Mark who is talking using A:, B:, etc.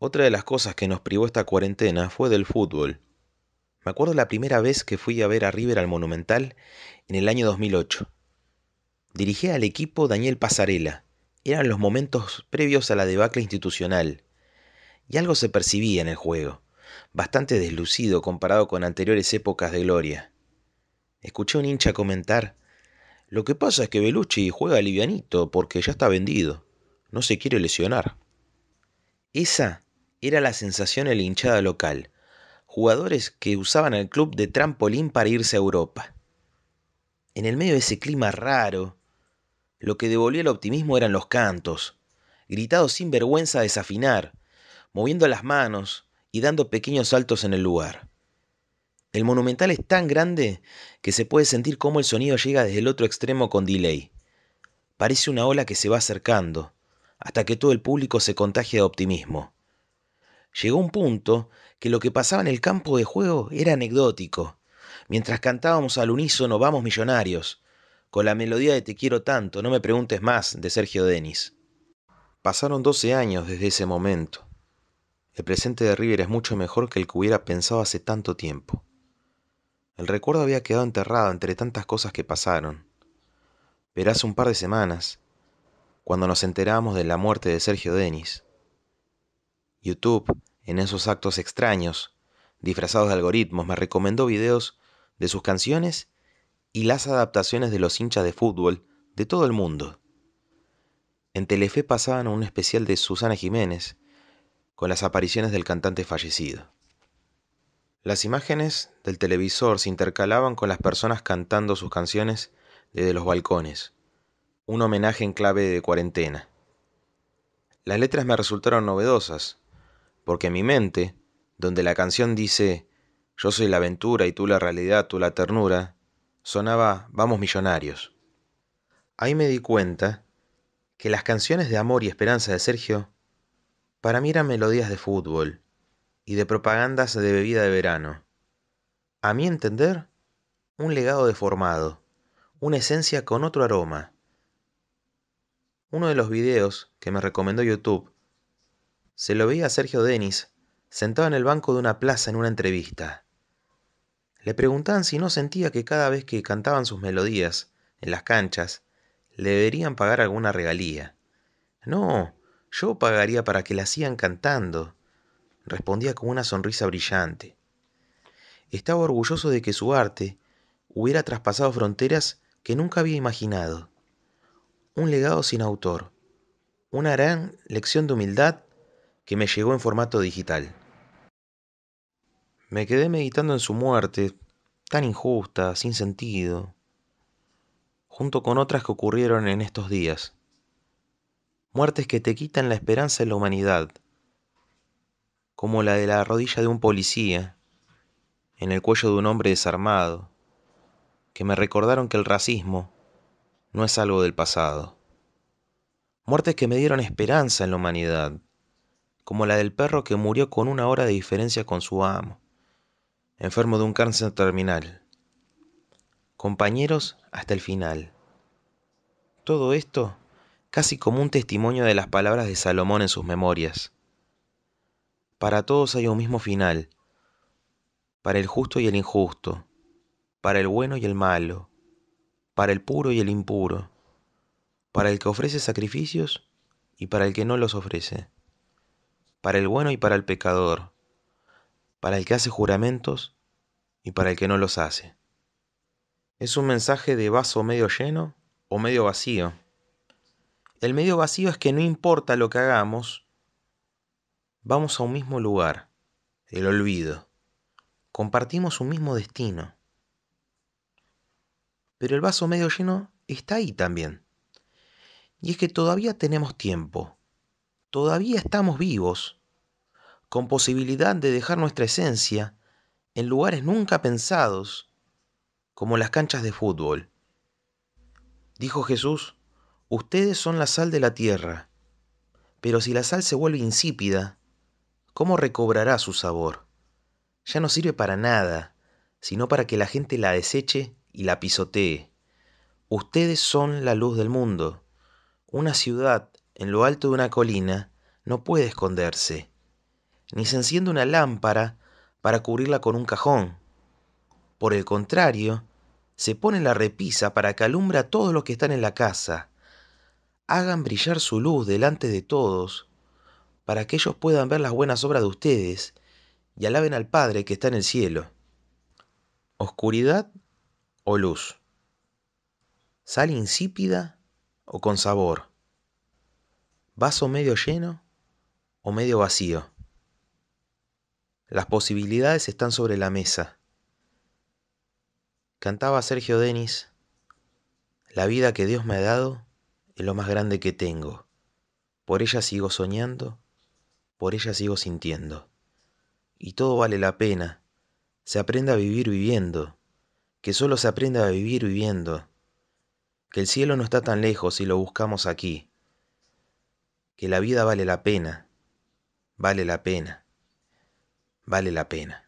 A: Otra de las cosas que nos privó esta cuarentena fue del fútbol. Me acuerdo la primera vez que fui a ver a River al Monumental en el año 2008. Dirigía al equipo Daniel Pasarela. Eran los momentos previos a la debacle institucional. Y algo se percibía en el juego, bastante deslucido comparado con anteriores épocas de gloria. Escuché a un hincha comentar, lo que pasa es que Belucci juega livianito porque ya está vendido, no se quiere lesionar. Esa era la sensación en la hinchada local. Jugadores que usaban el club de trampolín para irse a Europa. En el medio de ese clima raro, lo que devolvía el optimismo eran los cantos, gritados sin vergüenza a desafinar, moviendo las manos y dando pequeños saltos en el lugar. El monumental es tan grande que se puede sentir cómo el sonido llega desde el otro extremo con delay. Parece una ola que se va acercando, hasta que todo el público se contagia de optimismo. Llegó un punto que lo que pasaba en el campo de juego era anecdótico, mientras cantábamos al unísono Vamos Millonarios, con la melodía de Te quiero tanto, no me preguntes más, de Sergio Denis. Pasaron 12 años desde ese momento. El presente de River es mucho mejor que el que hubiera pensado hace tanto tiempo. El recuerdo había quedado enterrado entre tantas cosas que pasaron. Pero hace un par de semanas, cuando nos enteramos de la muerte de Sergio Denis, YouTube, en esos actos extraños, disfrazados de algoritmos, me recomendó videos de sus canciones y las adaptaciones de los hinchas de fútbol de todo el mundo. En Telefe pasaban un especial de Susana Jiménez con las apariciones del cantante fallecido. Las imágenes del televisor se intercalaban con las personas cantando sus canciones desde los balcones, un homenaje en clave de cuarentena. Las letras me resultaron novedosas, porque mi mente, donde la canción dice Yo soy la aventura y tú la realidad, tú la ternura, sonaba Vamos Millonarios. Ahí me di cuenta que las canciones de amor y esperanza de Sergio para mí eran melodías de fútbol y de propagandas de bebida de verano. A mi entender, un legado deformado, una esencia con otro aroma. Uno de los videos que me recomendó YouTube se lo veía a Sergio Denis sentado en el banco de una plaza en una entrevista. Le preguntaban si no sentía que cada vez que cantaban sus melodías en las canchas le deberían pagar alguna regalía. No, yo pagaría para que la sigan cantando, respondía con una sonrisa brillante. Estaba orgulloso de que su arte hubiera traspasado fronteras que nunca había imaginado. Un legado sin autor, una gran lección de humildad que me llegó en formato digital. Me quedé meditando en su muerte, tan injusta, sin sentido, junto con otras que ocurrieron en estos días. Muertes que te quitan la esperanza en la humanidad, como la de la rodilla de un policía, en el cuello de un hombre desarmado, que me recordaron que el racismo no es algo del pasado. Muertes que me dieron esperanza en la humanidad, como la del perro que murió con una hora de diferencia con su amo, enfermo de un cáncer terminal. Compañeros hasta el final. Todo esto casi como un testimonio de las palabras de Salomón en sus memorias. Para todos hay un mismo final, para el justo y el injusto, para el bueno y el malo, para el puro y el impuro, para el que ofrece sacrificios y para el que no los ofrece para el bueno y para el pecador, para el que hace juramentos y para el que no los hace. Es un mensaje de vaso medio lleno o medio vacío. El medio vacío es que no importa lo que hagamos, vamos a un mismo lugar, el olvido. Compartimos un mismo destino. Pero el vaso medio lleno está ahí también. Y es que todavía tenemos tiempo todavía estamos vivos, con posibilidad de dejar nuestra esencia en lugares nunca pensados, como las canchas de fútbol. Dijo Jesús, ustedes son la sal de la tierra, pero si la sal se vuelve insípida, ¿cómo recobrará su sabor? Ya no sirve para nada, sino para que la gente la deseche y la pisotee. Ustedes son la luz del mundo. Una ciudad en lo alto de una colina no puede esconderse. Ni se enciende una lámpara para cubrirla con un cajón. Por el contrario, se pone la repisa para que alumbre a todos los que están en la casa. Hagan brillar su luz delante de todos, para que ellos puedan ver las buenas obras de ustedes y alaben al Padre que está en el cielo. Oscuridad o luz. Sal insípida o con sabor. Vaso medio lleno o medio vacío. Las posibilidades están sobre la mesa. Cantaba Sergio Denis, la vida que Dios me ha dado es lo más grande que tengo. Por ella sigo soñando, por ella sigo sintiendo. Y todo vale la pena. Se aprende a vivir viviendo, que solo se aprende a vivir viviendo. Que el cielo no está tan lejos si lo buscamos aquí. Que la vida vale la pena, vale la pena, vale la pena.